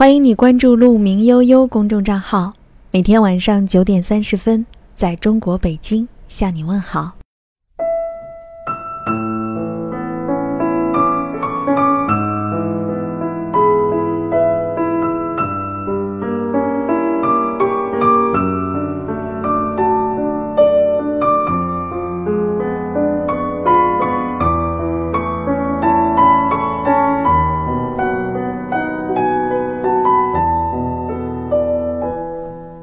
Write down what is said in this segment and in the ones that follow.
欢迎你关注“鹿鸣悠悠”公众账号，每天晚上九点三十分，在中国北京向你问好。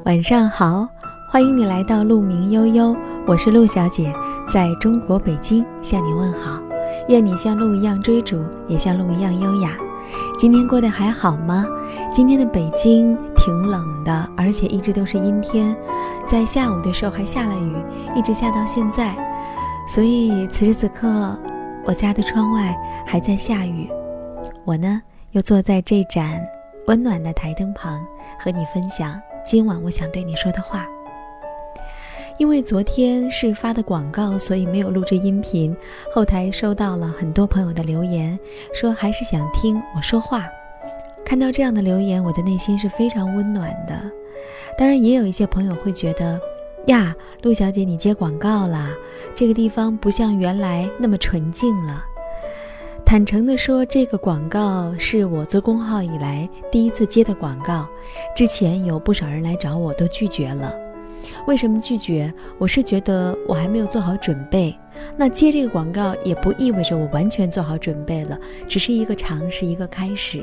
晚上好，欢迎你来到鹿鸣悠悠，我是陆小姐，在中国北京向你问好。愿你像鹿一样追逐，也像鹿一样优雅。今天过得还好吗？今天的北京挺冷的，而且一直都是阴天，在下午的时候还下了雨，一直下到现在。所以此时此刻，我家的窗外还在下雨，我呢又坐在这盏温暖的台灯旁，和你分享。今晚我想对你说的话，因为昨天是发的广告，所以没有录制音频。后台收到了很多朋友的留言，说还是想听我说话。看到这样的留言，我的内心是非常温暖的。当然，也有一些朋友会觉得，呀，陆小姐你接广告啦，这个地方不像原来那么纯净了。坦诚地说，这个广告是我做公号以来第一次接的广告。之前有不少人来找我，都拒绝了。为什么拒绝？我是觉得我还没有做好准备。那接这个广告也不意味着我完全做好准备了，只是一个尝试，一个开始。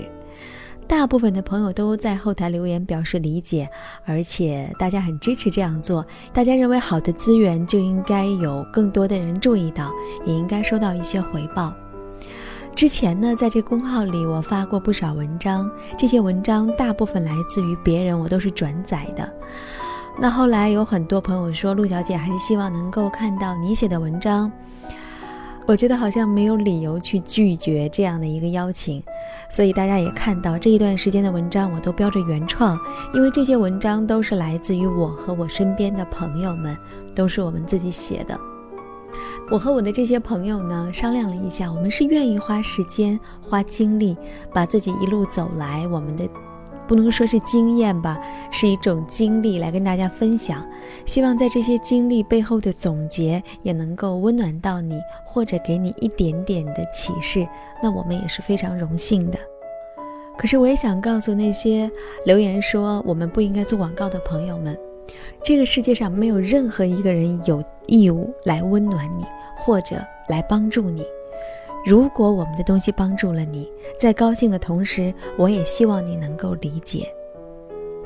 大部分的朋友都在后台留言表示理解，而且大家很支持这样做。大家认为好的资源就应该有更多的人注意到，也应该收到一些回报。之前呢，在这公号里，我发过不少文章，这些文章大部分来自于别人，我都是转载的。那后来有很多朋友说，陆小姐还是希望能够看到你写的文章。我觉得好像没有理由去拒绝这样的一个邀请，所以大家也看到这一段时间的文章，我都标着原创，因为这些文章都是来自于我和我身边的朋友们，都是我们自己写的。我和我的这些朋友呢商量了一下，我们是愿意花时间、花精力，把自己一路走来我们的，不能说是经验吧，是一种经历来跟大家分享。希望在这些经历背后的总结也能够温暖到你，或者给你一点点的启示。那我们也是非常荣幸的。可是我也想告诉那些留言说我们不应该做广告的朋友们。这个世界上没有任何一个人有义务来温暖你，或者来帮助你。如果我们的东西帮助了你，在高兴的同时，我也希望你能够理解。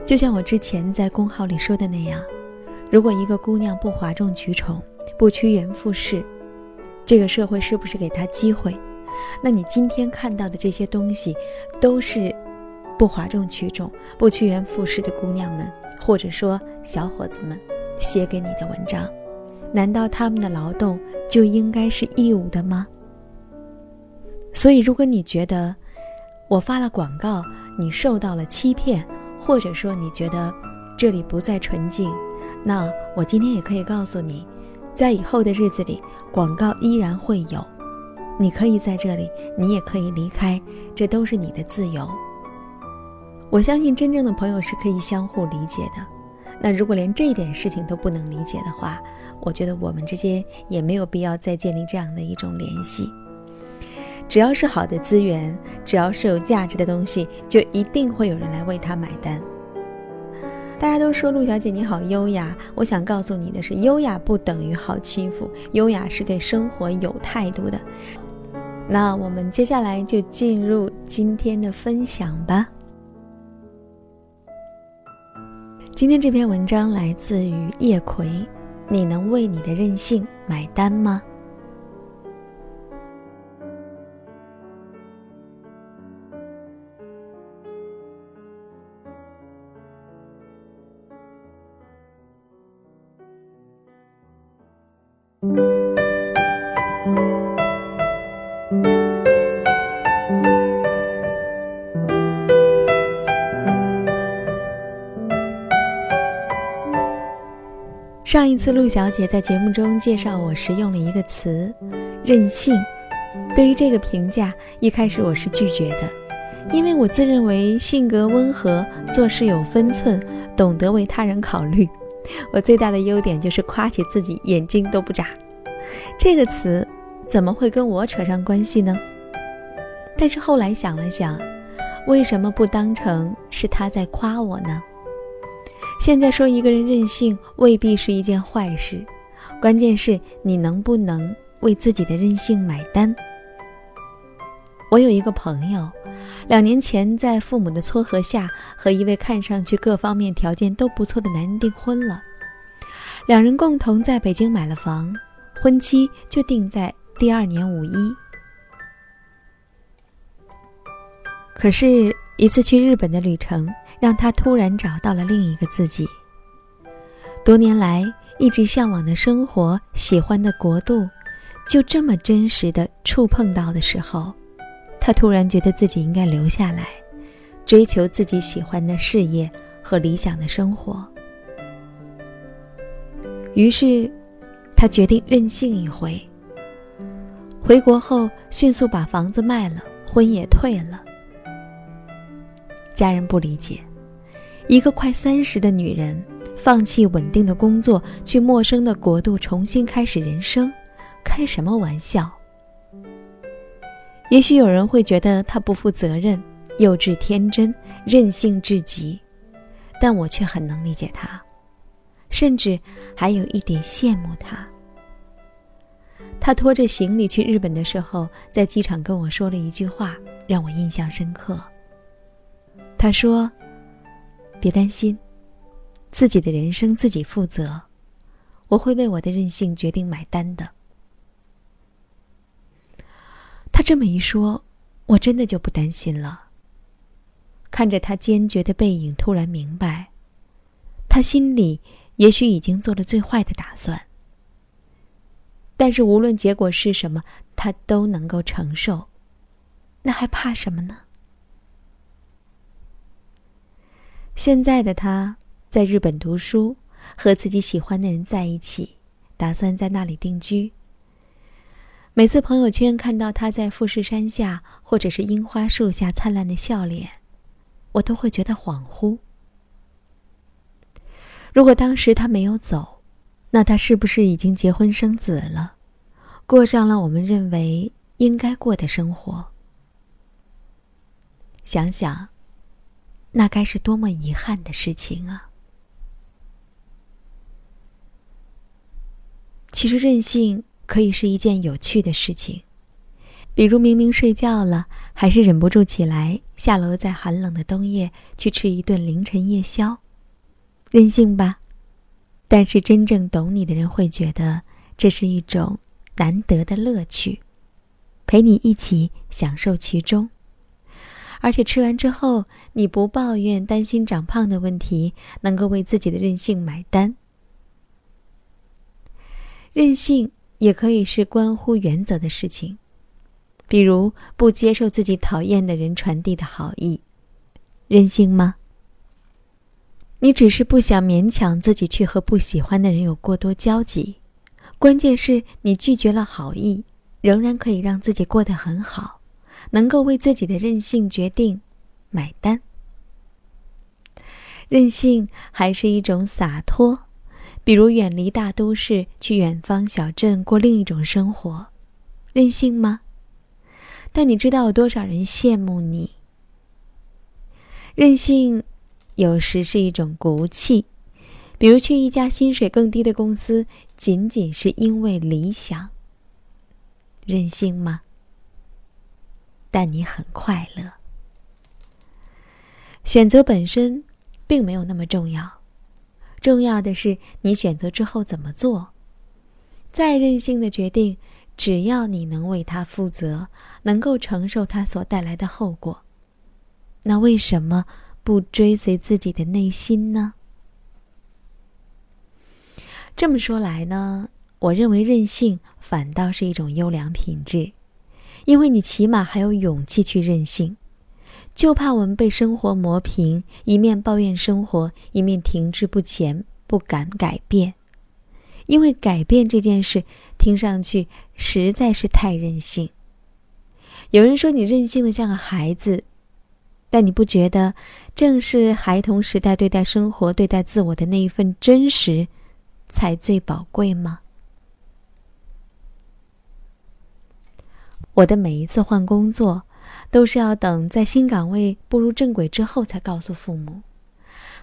就像我之前在公号里说的那样，如果一个姑娘不哗众取宠，不趋炎附势，这个社会是不是给她机会？那你今天看到的这些东西，都是不哗众取宠、不趋炎附势的姑娘们。或者说，小伙子们写给你的文章，难道他们的劳动就应该是义务的吗？所以，如果你觉得我发了广告，你受到了欺骗，或者说你觉得这里不再纯净，那我今天也可以告诉你，在以后的日子里，广告依然会有，你可以在这里，你也可以离开，这都是你的自由。我相信真正的朋友是可以相互理解的。那如果连这一点事情都不能理解的话，我觉得我们之间也没有必要再建立这样的一种联系。只要是好的资源，只要是有价值的东西，就一定会有人来为它买单。大家都说陆小姐你好优雅，我想告诉你的是，优雅不等于好欺负，优雅是对生活有态度的。那我们接下来就进入今天的分享吧。今天这篇文章来自于叶葵，你能为你的任性买单吗？上一次陆小姐在节目中介绍我时用了一个词“任性”，对于这个评价，一开始我是拒绝的，因为我自认为性格温和，做事有分寸，懂得为他人考虑。我最大的优点就是夸起自己眼睛都不眨。这个词怎么会跟我扯上关系呢？但是后来想了想，为什么不当成是他在夸我呢？现在说一个人任性未必是一件坏事，关键是你能不能为自己的任性买单。我有一个朋友，两年前在父母的撮合下，和一位看上去各方面条件都不错的男人订婚了。两人共同在北京买了房，婚期就定在第二年五一。可是，一次去日本的旅程，让他突然找到了另一个自己。多年来一直向往的生活、喜欢的国度，就这么真实的触碰到的时候。他突然觉得自己应该留下来，追求自己喜欢的事业和理想的生活。于是，他决定任性一回。回国后，迅速把房子卖了，婚也退了。家人不理解，一个快三十的女人，放弃稳定的工作，去陌生的国度重新开始人生，开什么玩笑？也许有人会觉得他不负责任、幼稚天真、任性至极，但我却很能理解他，甚至还有一点羡慕他。他拖着行李去日本的时候，在机场跟我说了一句话，让我印象深刻。他说：“别担心，自己的人生自己负责，我会为我的任性决定买单的。”他这么一说，我真的就不担心了。看着他坚决的背影，突然明白，他心里也许已经做了最坏的打算。但是无论结果是什么，他都能够承受，那还怕什么呢？现在的他在日本读书，和自己喜欢的人在一起，打算在那里定居。每次朋友圈看到他在富士山下或者是樱花树下灿烂的笑脸，我都会觉得恍惚。如果当时他没有走，那他是不是已经结婚生子了，过上了我们认为应该过的生活？想想，那该是多么遗憾的事情啊！其实任性。可以是一件有趣的事情，比如明明睡觉了，还是忍不住起来下楼，在寒冷的冬夜去吃一顿凌晨夜宵，任性吧。但是真正懂你的人会觉得这是一种难得的乐趣，陪你一起享受其中。而且吃完之后，你不抱怨担心长胖的问题，能够为自己的任性买单。任性。也可以是关乎原则的事情，比如不接受自己讨厌的人传递的好意，任性吗？你只是不想勉强自己去和不喜欢的人有过多交集，关键是你拒绝了好意，仍然可以让自己过得很好，能够为自己的任性决定买单。任性还是一种洒脱。比如远离大都市，去远方小镇过另一种生活，任性吗？但你知道有多少人羡慕你？任性有时是一种骨气，比如去一家薪水更低的公司，仅仅是因为理想。任性吗？但你很快乐。选择本身并没有那么重要。重要的是你选择之后怎么做。再任性的决定，只要你能为他负责，能够承受他所带来的后果，那为什么不追随自己的内心呢？这么说来呢，我认为任性反倒是一种优良品质，因为你起码还有勇气去任性。就怕我们被生活磨平，一面抱怨生活，一面停滞不前，不敢改变。因为改变这件事听上去实在是太任性。有人说你任性的像个孩子，但你不觉得，正是孩童时代对待生活、对待自我的那一份真实，才最宝贵吗？我的每一次换工作，都是要等在新岗位步入正轨之后才告诉父母，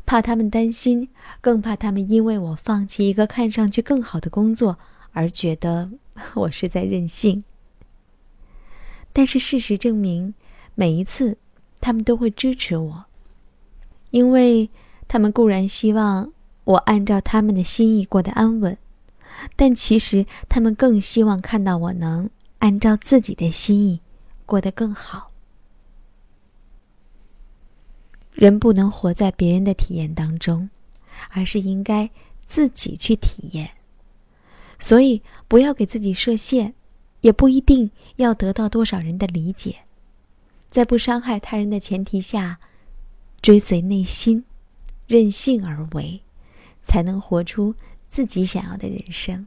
怕他们担心，更怕他们因为我放弃一个看上去更好的工作而觉得 我是在任性。但是事实证明，每一次。他们都会支持我，因为他们固然希望我按照他们的心意过得安稳，但其实他们更希望看到我能按照自己的心意过得更好。人不能活在别人的体验当中，而是应该自己去体验。所以，不要给自己设限，也不一定要得到多少人的理解。在不伤害他人的前提下，追随内心，任性而为，才能活出自己想要的人生。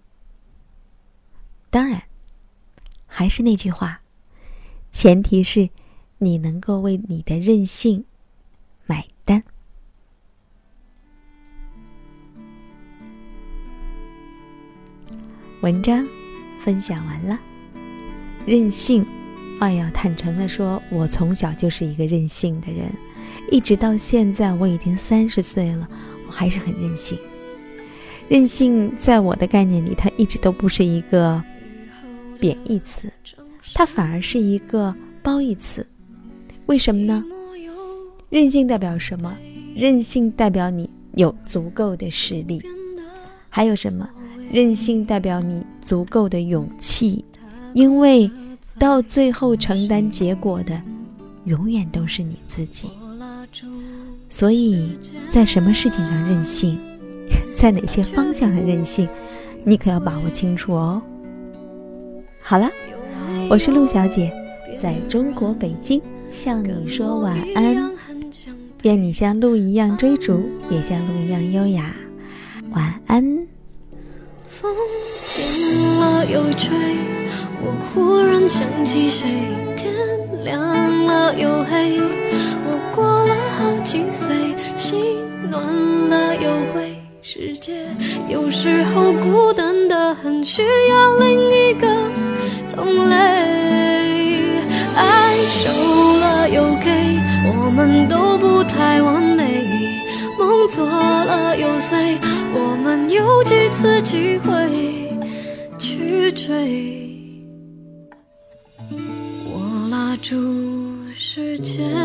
当然，还是那句话，前提是你能够为你的任性买单。文章分享完了，任性。哎呀，坦诚的说，我从小就是一个任性的人，一直到现在，我已经三十岁了，我还是很任性。任性在我的概念里，它一直都不是一个贬义词，它反而是一个褒义词。为什么呢？任性代表什么？任性代表你有足够的实力。还有什么？任性代表你足够的勇气，因为。到最后承担结果的，永远都是你自己。所以，在什么事情上任性，在哪些方向上任性，你可要把握清楚哦。好了，我是陆小姐，在中国北京向你说晚安。愿你像鹿一样追逐，也像鹿一样优雅。晚安。风停了又吹。我忽然想起谁，天亮了又黑。我过了好几岁，心暖了又灰。世界有时候孤单的很，需要另一们都不太完美。梦做了又碎，我们有几次机会去追？我拉住时间，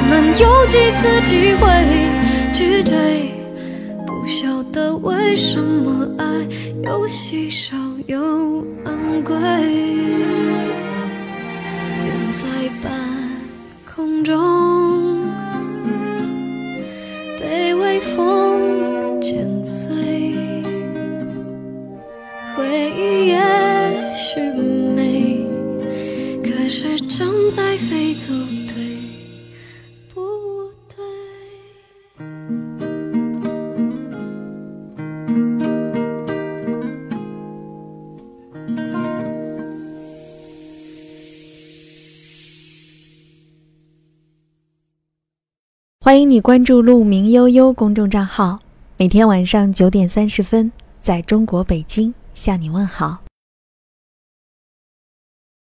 我们有几次机会去追？不晓得为什么爱又稀少又昂贵。在半空中，被微风剪碎，回忆也许美，可是正在飞走对。欢迎你关注“鹿鸣悠悠”公众账号，每天晚上九点三十分，在中国北京向你问好。